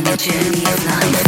in the journey of life.